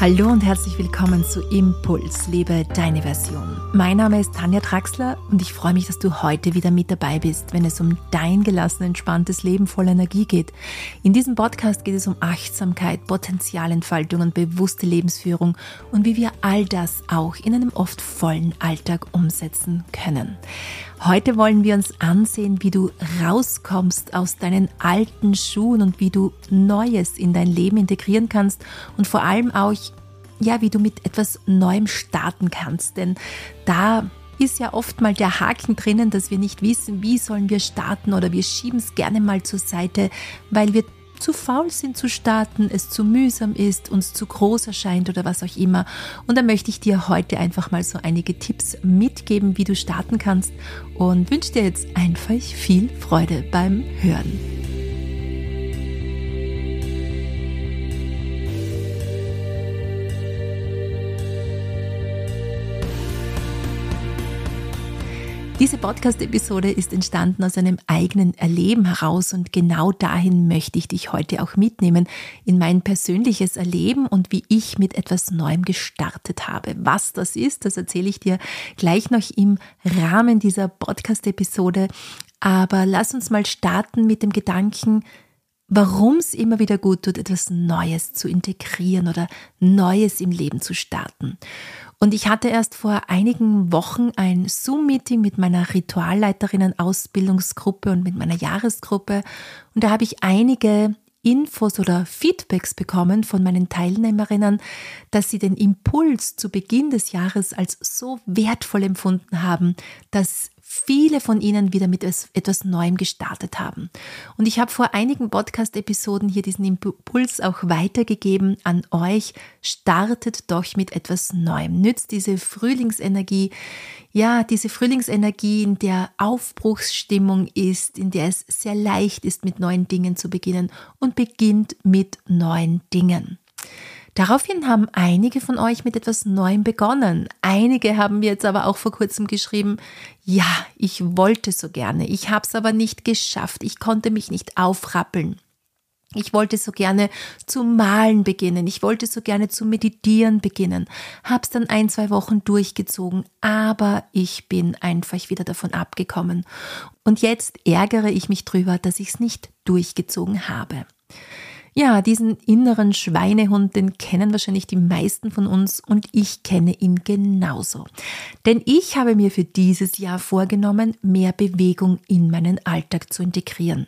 Hallo und herzlich willkommen zu Impuls, lebe deine Version. Mein Name ist Tanja Traxler und ich freue mich, dass du heute wieder mit dabei bist, wenn es um dein gelassen, entspanntes Leben voller Energie geht. In diesem Podcast geht es um Achtsamkeit, Potenzialentfaltung und bewusste Lebensführung und wie wir all das auch in einem oft vollen Alltag umsetzen können. Heute wollen wir uns ansehen, wie du rauskommst aus deinen alten Schuhen und wie du Neues in dein Leben integrieren kannst und vor allem auch, ja, wie du mit etwas Neuem starten kannst. Denn da ist ja oft mal der Haken drinnen, dass wir nicht wissen, wie sollen wir starten oder wir schieben es gerne mal zur Seite, weil wir zu faul sind zu starten, es zu mühsam ist, uns zu groß erscheint oder was auch immer. Und da möchte ich dir heute einfach mal so einige Tipps mitgeben, wie du starten kannst und wünsche dir jetzt einfach viel Freude beim Hören. Diese Podcast-Episode ist entstanden aus einem eigenen Erleben heraus und genau dahin möchte ich dich heute auch mitnehmen in mein persönliches Erleben und wie ich mit etwas Neuem gestartet habe. Was das ist, das erzähle ich dir gleich noch im Rahmen dieser Podcast-Episode. Aber lass uns mal starten mit dem Gedanken, warum es immer wieder gut tut, etwas Neues zu integrieren oder Neues im Leben zu starten. Und ich hatte erst vor einigen Wochen ein Zoom-Meeting mit meiner Ritualleiterinnen-Ausbildungsgruppe und mit meiner Jahresgruppe. Und da habe ich einige Infos oder Feedbacks bekommen von meinen Teilnehmerinnen, dass sie den Impuls zu Beginn des Jahres als so wertvoll empfunden haben, dass viele von Ihnen wieder mit etwas Neuem gestartet haben. Und ich habe vor einigen Podcast-Episoden hier diesen Impuls auch weitergegeben an euch. Startet doch mit etwas Neuem. Nützt diese Frühlingsenergie, ja, diese Frühlingsenergie, in der Aufbruchsstimmung ist, in der es sehr leicht ist, mit neuen Dingen zu beginnen und beginnt mit neuen Dingen. Daraufhin haben einige von euch mit etwas Neuem begonnen. Einige haben mir jetzt aber auch vor kurzem geschrieben, ja, ich wollte so gerne, ich habe es aber nicht geschafft, ich konnte mich nicht aufrappeln. Ich wollte so gerne zu malen beginnen, ich wollte so gerne zu meditieren beginnen, hab's dann ein, zwei Wochen durchgezogen, aber ich bin einfach wieder davon abgekommen. Und jetzt ärgere ich mich drüber, dass ich's nicht durchgezogen habe. Ja, diesen inneren Schweinehund, den kennen wahrscheinlich die meisten von uns und ich kenne ihn genauso. Denn ich habe mir für dieses Jahr vorgenommen, mehr Bewegung in meinen Alltag zu integrieren.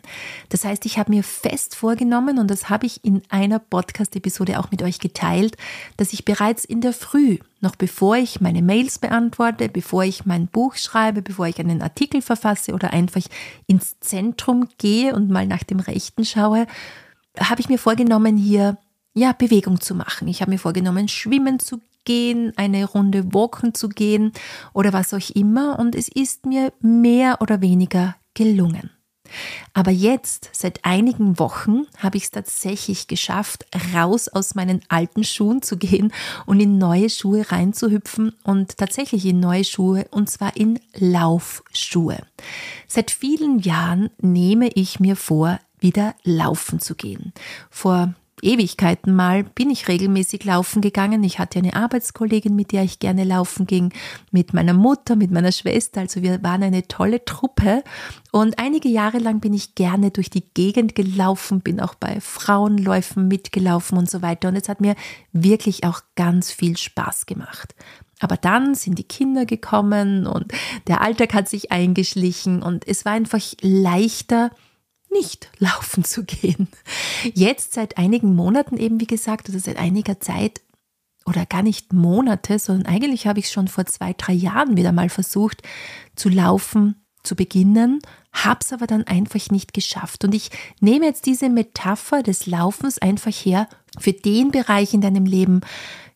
Das heißt, ich habe mir fest vorgenommen und das habe ich in einer Podcast-Episode auch mit euch geteilt, dass ich bereits in der Früh noch bevor ich meine Mails beantworte, bevor ich mein Buch schreibe, bevor ich einen Artikel verfasse oder einfach ins Zentrum gehe und mal nach dem Rechten schaue, habe ich mir vorgenommen, hier ja Bewegung zu machen. Ich habe mir vorgenommen, schwimmen zu gehen, eine Runde walken zu gehen oder was auch immer und es ist mir mehr oder weniger gelungen. Aber jetzt, seit einigen Wochen, habe ich es tatsächlich geschafft, raus aus meinen alten Schuhen zu gehen und in neue Schuhe reinzuhüpfen und tatsächlich in neue Schuhe und zwar in Laufschuhe. Seit vielen Jahren nehme ich mir vor, wieder laufen zu gehen. Vor Ewigkeiten mal bin ich regelmäßig laufen gegangen. Ich hatte eine Arbeitskollegin, mit der ich gerne laufen ging, mit meiner Mutter, mit meiner Schwester. Also wir waren eine tolle Truppe. Und einige Jahre lang bin ich gerne durch die Gegend gelaufen, bin auch bei Frauenläufen mitgelaufen und so weiter. Und es hat mir wirklich auch ganz viel Spaß gemacht. Aber dann sind die Kinder gekommen und der Alltag hat sich eingeschlichen und es war einfach leichter, nicht laufen zu gehen. Jetzt seit einigen Monaten eben, wie gesagt, also seit einiger Zeit oder gar nicht Monate, sondern eigentlich habe ich schon vor zwei, drei Jahren wieder mal versucht zu laufen, zu beginnen, habe es aber dann einfach nicht geschafft. Und ich nehme jetzt diese Metapher des Laufens einfach her für den Bereich in deinem Leben,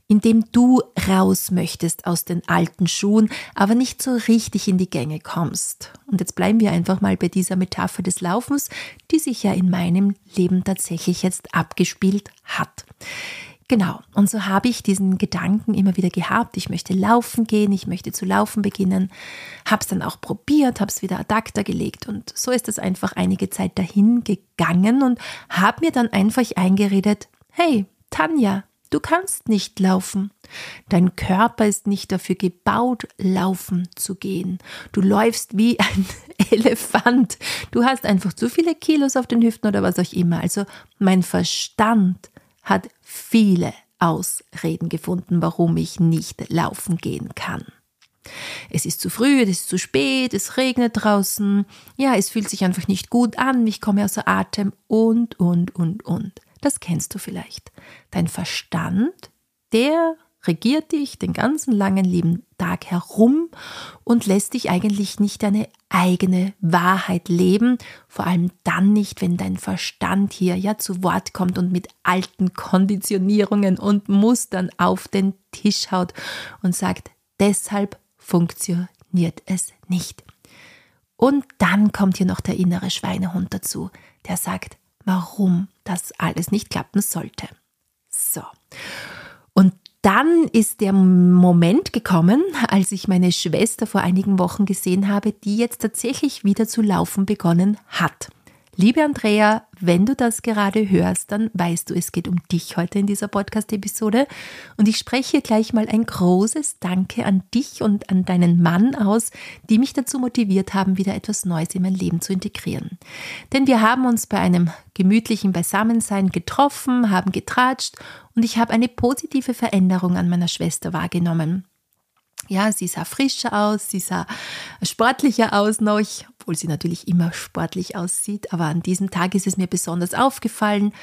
in dem du raus möchtest aus den alten Schuhen, aber nicht so richtig in die Gänge kommst. Und jetzt bleiben wir einfach mal bei dieser Metapher des Laufens, die sich ja in meinem Leben tatsächlich jetzt abgespielt hat. Genau, und so habe ich diesen Gedanken immer wieder gehabt, ich möchte laufen gehen, ich möchte zu laufen beginnen, habe es dann auch probiert, habe es wieder ad acta gelegt und so ist es einfach einige Zeit dahin gegangen und habe mir dann einfach eingeredet, hey, Tanja, Du kannst nicht laufen. Dein Körper ist nicht dafür gebaut, laufen zu gehen. Du läufst wie ein Elefant. Du hast einfach zu viele Kilos auf den Hüften oder was auch immer. Also mein Verstand hat viele Ausreden gefunden, warum ich nicht laufen gehen kann. Es ist zu früh, es ist zu spät, es regnet draußen, ja, es fühlt sich einfach nicht gut an, ich komme außer Atem und, und, und, und. Das kennst du vielleicht. Dein Verstand, der regiert dich den ganzen langen lieben Tag herum und lässt dich eigentlich nicht deine eigene Wahrheit leben, vor allem dann nicht, wenn dein Verstand hier ja zu Wort kommt und mit alten Konditionierungen und Mustern auf den Tisch haut und sagt, deshalb funktioniert es nicht. Und dann kommt hier noch der innere Schweinehund dazu, der sagt, warum das alles nicht klappen sollte. So. Und dann ist der Moment gekommen, als ich meine Schwester vor einigen Wochen gesehen habe, die jetzt tatsächlich wieder zu laufen begonnen hat. Liebe Andrea, wenn du das gerade hörst, dann weißt du, es geht um dich heute in dieser Podcast-Episode. Und ich spreche gleich mal ein großes Danke an dich und an deinen Mann aus, die mich dazu motiviert haben, wieder etwas Neues in mein Leben zu integrieren. Denn wir haben uns bei einem gemütlichen Beisammensein getroffen, haben getratscht und ich habe eine positive Veränderung an meiner Schwester wahrgenommen. Ja, sie sah frischer aus, sie sah sportlicher aus noch, obwohl sie natürlich immer sportlich aussieht, aber an diesem Tag ist es mir besonders aufgefallen.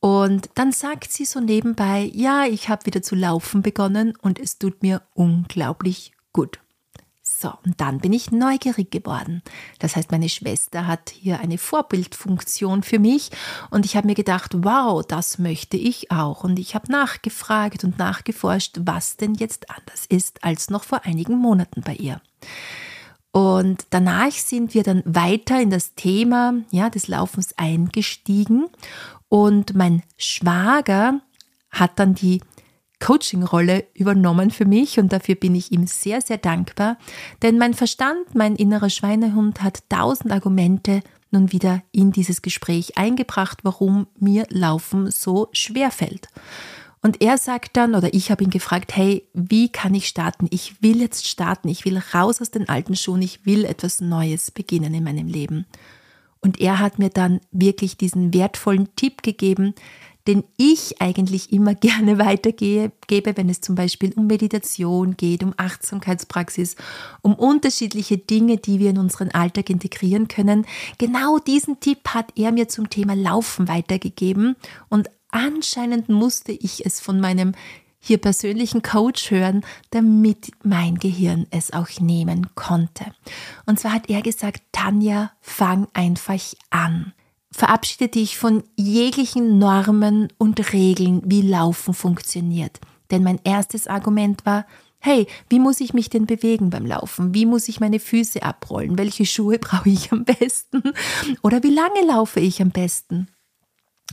Und dann sagt sie so nebenbei, ja, ich habe wieder zu laufen begonnen und es tut mir unglaublich gut. So, und dann bin ich neugierig geworden. Das heißt, meine Schwester hat hier eine Vorbildfunktion für mich und ich habe mir gedacht, wow, das möchte ich auch. Und ich habe nachgefragt und nachgeforscht, was denn jetzt anders ist als noch vor einigen Monaten bei ihr. Und danach sind wir dann weiter in das Thema ja, des Laufens eingestiegen und mein Schwager hat dann die Coaching-Rolle übernommen für mich und dafür bin ich ihm sehr, sehr dankbar, denn mein Verstand, mein innerer Schweinehund hat tausend Argumente nun wieder in dieses Gespräch eingebracht, warum mir Laufen so schwer fällt. Und er sagt dann, oder ich habe ihn gefragt, hey, wie kann ich starten? Ich will jetzt starten, ich will raus aus den alten Schuhen, ich will etwas Neues beginnen in meinem Leben. Und er hat mir dann wirklich diesen wertvollen Tipp gegeben, den ich eigentlich immer gerne weitergebe, wenn es zum Beispiel um Meditation geht, um Achtsamkeitspraxis, um unterschiedliche Dinge, die wir in unseren Alltag integrieren können. Genau diesen Tipp hat er mir zum Thema Laufen weitergegeben und anscheinend musste ich es von meinem hier persönlichen Coach hören, damit mein Gehirn es auch nehmen konnte. Und zwar hat er gesagt, Tanja, fang einfach an. Verabschiede dich von jeglichen Normen und Regeln, wie Laufen funktioniert. Denn mein erstes Argument war, hey, wie muss ich mich denn bewegen beim Laufen? Wie muss ich meine Füße abrollen? Welche Schuhe brauche ich am besten? Oder wie lange laufe ich am besten?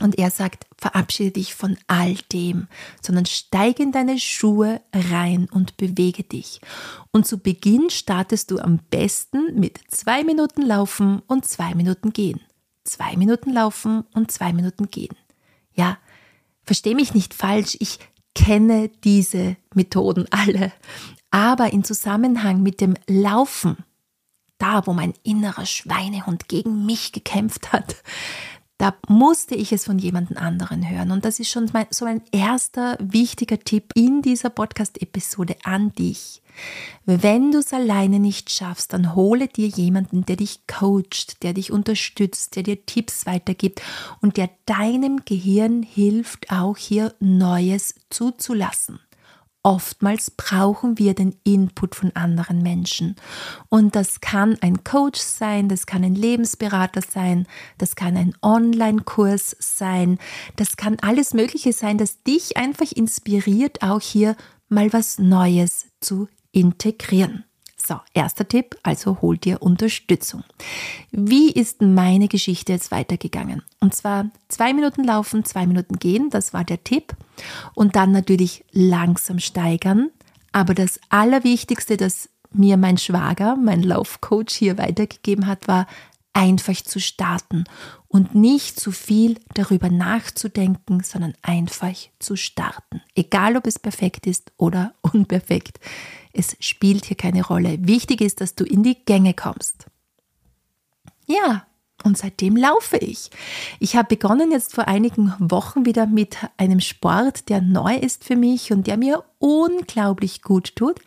Und er sagt, verabschiede dich von all dem, sondern steige in deine Schuhe rein und bewege dich. Und zu Beginn startest du am besten mit zwei Minuten Laufen und zwei Minuten Gehen zwei Minuten laufen und zwei Minuten gehen. Ja, verstehe mich nicht falsch, ich kenne diese Methoden alle. Aber in Zusammenhang mit dem Laufen, da wo mein innerer Schweinehund gegen mich gekämpft hat, da musste ich es von jemand anderen hören. Und das ist schon mein, so ein erster wichtiger Tipp in dieser Podcast-Episode an dich. Wenn du es alleine nicht schaffst, dann hole dir jemanden, der dich coacht, der dich unterstützt, der dir Tipps weitergibt und der deinem Gehirn hilft, auch hier Neues zuzulassen. Oftmals brauchen wir den Input von anderen Menschen. Und das kann ein Coach sein, das kann ein Lebensberater sein, das kann ein Online-Kurs sein, das kann alles Mögliche sein, das dich einfach inspiriert, auch hier mal was Neues zu integrieren. So, erster Tipp, also hol dir Unterstützung. Wie ist meine Geschichte jetzt weitergegangen? Und zwar zwei Minuten laufen, zwei Minuten gehen, das war der Tipp. Und dann natürlich langsam steigern. Aber das Allerwichtigste, das mir mein Schwager, mein Laufcoach hier weitergegeben hat, war einfach zu starten und nicht zu viel darüber nachzudenken, sondern einfach zu starten. Egal ob es perfekt ist oder unperfekt. Es spielt hier keine Rolle. Wichtig ist, dass du in die Gänge kommst. Ja, und seitdem laufe ich. Ich habe begonnen jetzt vor einigen Wochen wieder mit einem Sport, der neu ist für mich und der mir unglaublich gut tut.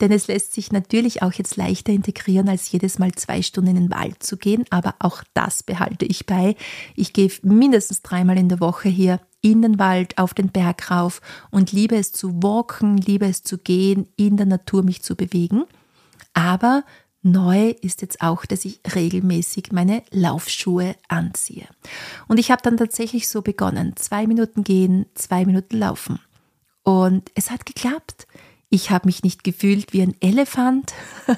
Denn es lässt sich natürlich auch jetzt leichter integrieren, als jedes Mal zwei Stunden in den Wald zu gehen. Aber auch das behalte ich bei. Ich gehe mindestens dreimal in der Woche hier in den Wald, auf den Berg rauf und liebe es zu walken, liebe es zu gehen, in der Natur mich zu bewegen. Aber Neu ist jetzt auch, dass ich regelmäßig meine Laufschuhe anziehe. Und ich habe dann tatsächlich so begonnen. Zwei Minuten gehen, zwei Minuten laufen. Und es hat geklappt. Ich habe mich nicht gefühlt wie ein Elefant.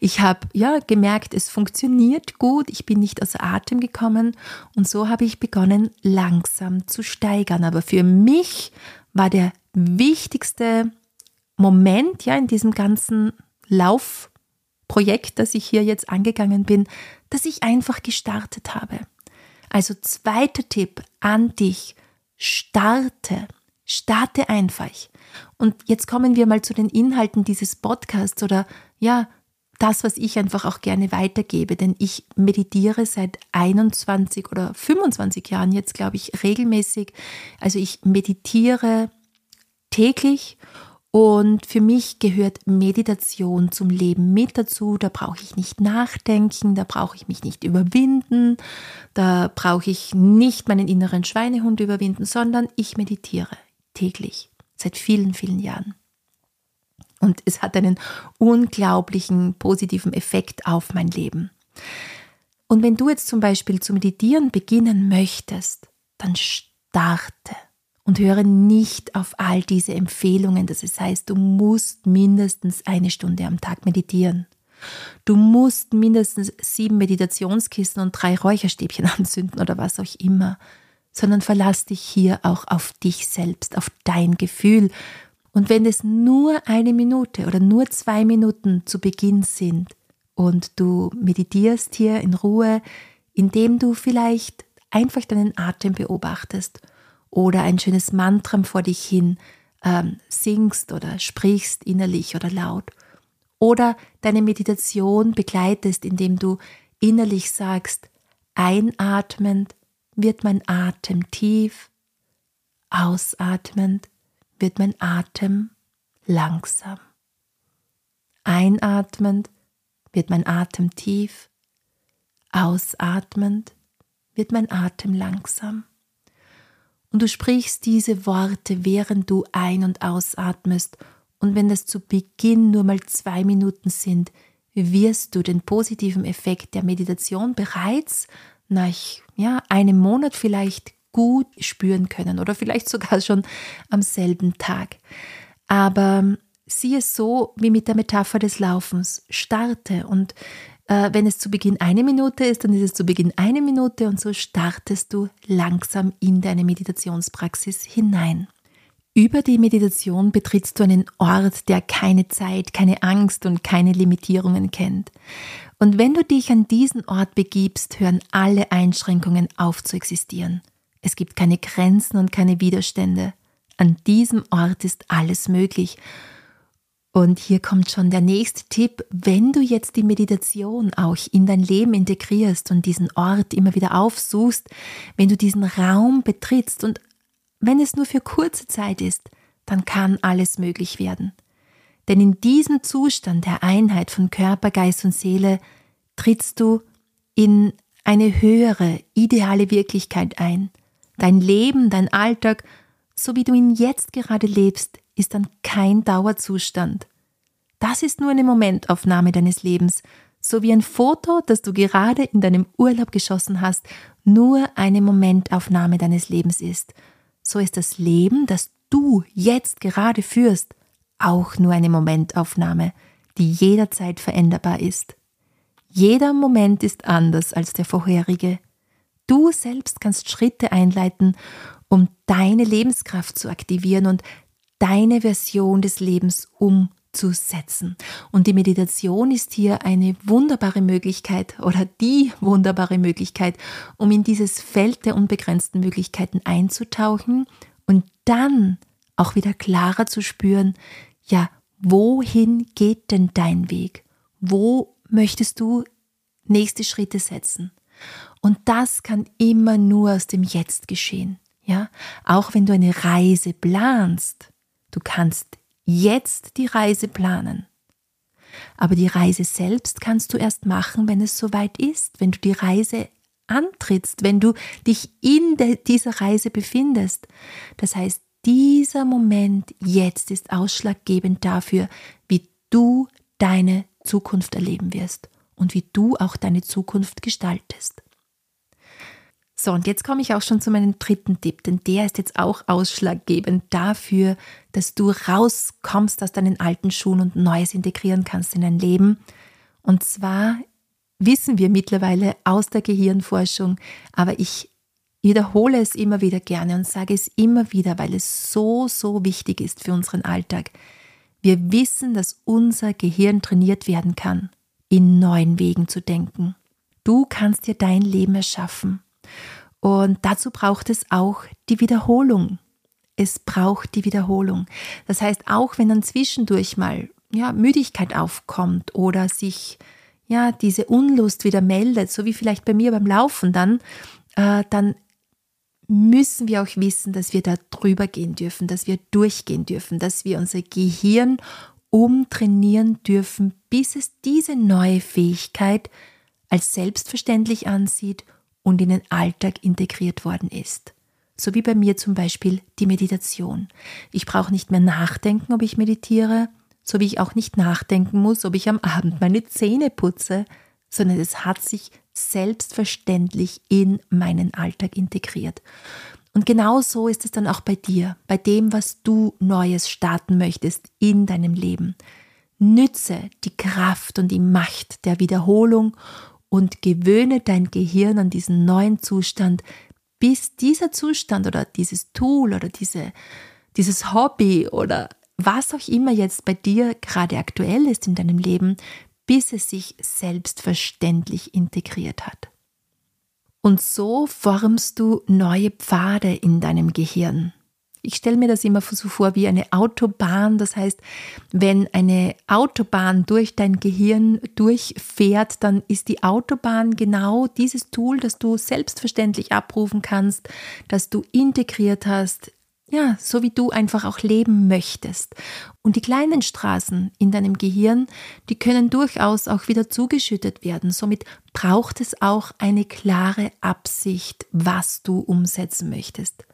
ich habe ja gemerkt, es funktioniert gut. Ich bin nicht aus Atem gekommen. Und so habe ich begonnen, langsam zu steigern. Aber für mich war der wichtigste Moment ja in diesem ganzen Lauf Projekt, das ich hier jetzt angegangen bin, dass ich einfach gestartet habe. Also zweiter Tipp an dich, starte, starte einfach. Und jetzt kommen wir mal zu den Inhalten dieses Podcasts oder ja, das, was ich einfach auch gerne weitergebe, denn ich meditiere seit 21 oder 25 Jahren jetzt, glaube ich, regelmäßig. Also ich meditiere täglich und für mich gehört Meditation zum Leben mit dazu. Da brauche ich nicht nachdenken, da brauche ich mich nicht überwinden, da brauche ich nicht meinen inneren Schweinehund überwinden, sondern ich meditiere täglich seit vielen, vielen Jahren. Und es hat einen unglaublichen positiven Effekt auf mein Leben. Und wenn du jetzt zum Beispiel zu meditieren beginnen möchtest, dann starte und höre nicht auf all diese Empfehlungen, dass es heißt, du musst mindestens eine Stunde am Tag meditieren. Du musst mindestens sieben Meditationskissen und drei Räucherstäbchen anzünden oder was auch immer, sondern verlass dich hier auch auf dich selbst, auf dein Gefühl. Und wenn es nur eine Minute oder nur zwei Minuten zu Beginn sind und du meditierst hier in Ruhe, indem du vielleicht einfach deinen Atem beobachtest oder ein schönes Mantra vor dich hin ähm, singst oder sprichst innerlich oder laut. Oder deine Meditation begleitest, indem du innerlich sagst, einatmend wird mein Atem tief, ausatmend wird mein Atem langsam. Einatmend wird mein Atem tief, ausatmend wird mein Atem langsam und du sprichst diese Worte, während du ein- und ausatmest. Und wenn das zu Beginn nur mal zwei Minuten sind, wirst du den positiven Effekt der Meditation bereits nach ja, einem Monat vielleicht gut spüren können oder vielleicht sogar schon am selben Tag. Aber sieh es so wie mit der Metapher des Laufens. Starte und äh, wenn es zu Beginn eine Minute ist, dann ist es zu Beginn eine Minute und so startest du langsam in deine Meditationspraxis hinein. Über die Meditation betrittst du einen Ort, der keine Zeit, keine Angst und keine Limitierungen kennt. Und wenn du dich an diesen Ort begibst, hören alle Einschränkungen auf zu existieren. Es gibt keine Grenzen und keine Widerstände. An diesem Ort ist alles möglich und hier kommt schon der nächste Tipp, wenn du jetzt die Meditation auch in dein Leben integrierst und diesen Ort immer wieder aufsuchst, wenn du diesen Raum betrittst und wenn es nur für kurze Zeit ist, dann kann alles möglich werden. Denn in diesem Zustand der Einheit von Körper, Geist und Seele trittst du in eine höhere, ideale Wirklichkeit ein. Dein Leben, dein Alltag, so wie du ihn jetzt gerade lebst, ist dann kein Dauerzustand. Das ist nur eine Momentaufnahme deines Lebens, so wie ein Foto, das du gerade in deinem Urlaub geschossen hast, nur eine Momentaufnahme deines Lebens ist. So ist das Leben, das du jetzt gerade führst, auch nur eine Momentaufnahme, die jederzeit veränderbar ist. Jeder Moment ist anders als der vorherige. Du selbst kannst Schritte einleiten, um deine Lebenskraft zu aktivieren und deine Version des Lebens zu setzen. Und die Meditation ist hier eine wunderbare Möglichkeit oder die wunderbare Möglichkeit, um in dieses Feld der unbegrenzten Möglichkeiten einzutauchen und dann auch wieder klarer zu spüren, ja, wohin geht denn dein Weg? Wo möchtest du nächste Schritte setzen? Und das kann immer nur aus dem Jetzt geschehen. Ja, auch wenn du eine Reise planst, du kannst jetzt die Reise planen. Aber die Reise selbst kannst du erst machen, wenn es soweit ist, wenn du die Reise antrittst, wenn du dich in dieser Reise befindest. Das heißt, dieser Moment jetzt ist ausschlaggebend dafür, wie du deine Zukunft erleben wirst und wie du auch deine Zukunft gestaltest. So, und jetzt komme ich auch schon zu meinem dritten Tipp, denn der ist jetzt auch ausschlaggebend dafür, dass du rauskommst aus deinen alten Schuhen und Neues integrieren kannst in dein Leben. Und zwar wissen wir mittlerweile aus der Gehirnforschung, aber ich wiederhole es immer wieder gerne und sage es immer wieder, weil es so, so wichtig ist für unseren Alltag. Wir wissen, dass unser Gehirn trainiert werden kann, in neuen Wegen zu denken. Du kannst dir dein Leben erschaffen. Und dazu braucht es auch die Wiederholung. Es braucht die Wiederholung. Das heißt, auch wenn dann zwischendurch mal ja, Müdigkeit aufkommt oder sich ja diese Unlust wieder meldet, so wie vielleicht bei mir beim Laufen dann, äh, dann müssen wir auch wissen, dass wir da drüber gehen dürfen, dass wir durchgehen dürfen, dass wir unser Gehirn umtrainieren dürfen, bis es diese neue Fähigkeit als selbstverständlich ansieht und in den Alltag integriert worden ist. So wie bei mir zum Beispiel die Meditation. Ich brauche nicht mehr nachdenken, ob ich meditiere, so wie ich auch nicht nachdenken muss, ob ich am Abend meine Zähne putze, sondern es hat sich selbstverständlich in meinen Alltag integriert. Und genau so ist es dann auch bei dir, bei dem, was du Neues starten möchtest in deinem Leben. Nütze die Kraft und die Macht der Wiederholung und gewöhne dein Gehirn an diesen neuen Zustand, bis dieser Zustand oder dieses Tool oder diese, dieses Hobby oder was auch immer jetzt bei dir gerade aktuell ist in deinem Leben, bis es sich selbstverständlich integriert hat. Und so formst du neue Pfade in deinem Gehirn. Ich stelle mir das immer so vor wie eine Autobahn. Das heißt, wenn eine Autobahn durch dein Gehirn durchfährt, dann ist die Autobahn genau dieses Tool, das du selbstverständlich abrufen kannst, das du integriert hast, ja, so wie du einfach auch leben möchtest. Und die kleinen Straßen in deinem Gehirn, die können durchaus auch wieder zugeschüttet werden. Somit braucht es auch eine klare Absicht, was du umsetzen möchtest.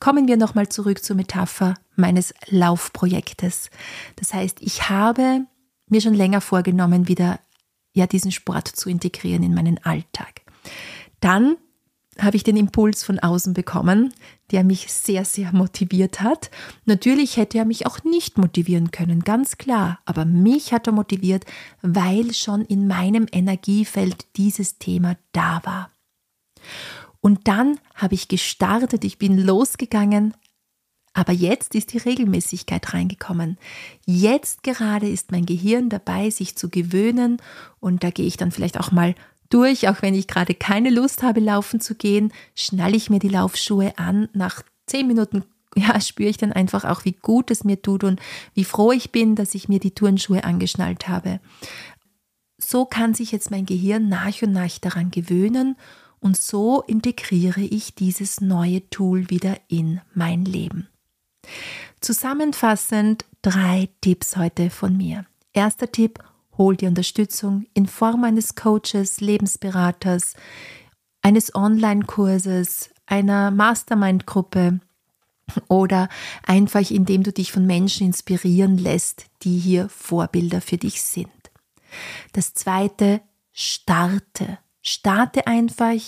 Kommen wir nochmal zurück zur Metapher meines Laufprojektes. Das heißt, ich habe mir schon länger vorgenommen, wieder ja diesen Sport zu integrieren in meinen Alltag. Dann habe ich den Impuls von außen bekommen, der mich sehr, sehr motiviert hat. Natürlich hätte er mich auch nicht motivieren können, ganz klar, aber mich hat er motiviert, weil schon in meinem Energiefeld dieses Thema da war. Und dann habe ich gestartet, ich bin losgegangen, aber jetzt ist die Regelmäßigkeit reingekommen. Jetzt gerade ist mein Gehirn dabei, sich zu gewöhnen und da gehe ich dann vielleicht auch mal durch, auch wenn ich gerade keine Lust habe, laufen zu gehen, schnalle ich mir die Laufschuhe an. Nach zehn Minuten ja, spüre ich dann einfach auch, wie gut es mir tut und wie froh ich bin, dass ich mir die Turnschuhe angeschnallt habe. So kann sich jetzt mein Gehirn nach und nach daran gewöhnen und so integriere ich dieses neue Tool wieder in mein Leben. Zusammenfassend drei Tipps heute von mir. Erster Tipp, hol dir Unterstützung in Form eines Coaches, Lebensberaters, eines Online-Kurses, einer Mastermind-Gruppe oder einfach indem du dich von Menschen inspirieren lässt, die hier Vorbilder für dich sind. Das zweite, starte. Starte einfach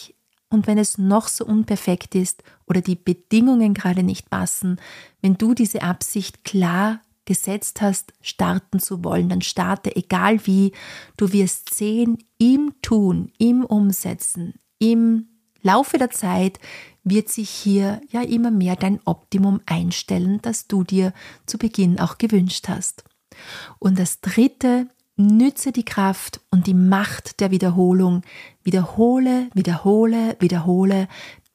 und wenn es noch so unperfekt ist oder die Bedingungen gerade nicht passen, wenn du diese Absicht klar gesetzt hast, starten zu wollen, dann starte, egal wie. Du wirst sehen, im Tun, im Umsetzen, im Laufe der Zeit wird sich hier ja immer mehr dein Optimum einstellen, das du dir zu Beginn auch gewünscht hast. Und das dritte, nütze die Kraft und die Macht der Wiederholung. Wiederhole, wiederhole, wiederhole,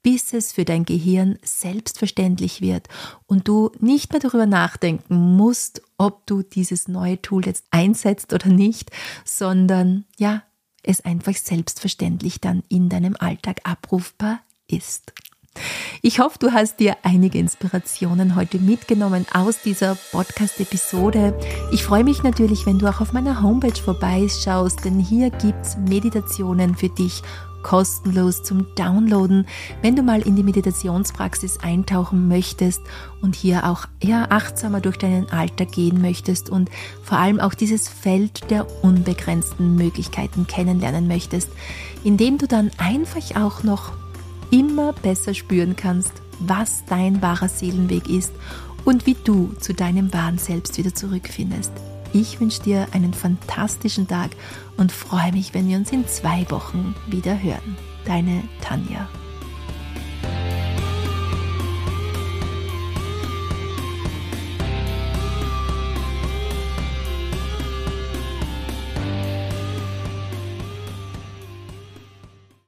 bis es für dein Gehirn selbstverständlich wird und du nicht mehr darüber nachdenken musst, ob du dieses neue Tool jetzt einsetzt oder nicht, sondern ja, es einfach selbstverständlich dann in deinem Alltag abrufbar ist. Ich hoffe, du hast dir einige Inspirationen heute mitgenommen aus dieser Podcast-Episode. Ich freue mich natürlich, wenn du auch auf meiner Homepage vorbeischaust, denn hier gibt es Meditationen für dich kostenlos zum Downloaden, wenn du mal in die Meditationspraxis eintauchen möchtest und hier auch eher achtsamer durch deinen Alltag gehen möchtest und vor allem auch dieses Feld der unbegrenzten Möglichkeiten kennenlernen möchtest, indem du dann einfach auch noch immer besser spüren kannst, was dein wahrer Seelenweg ist und wie du zu deinem wahren Selbst wieder zurückfindest. Ich wünsche dir einen fantastischen Tag und freue mich, wenn wir uns in zwei Wochen wieder hören. Deine Tanja.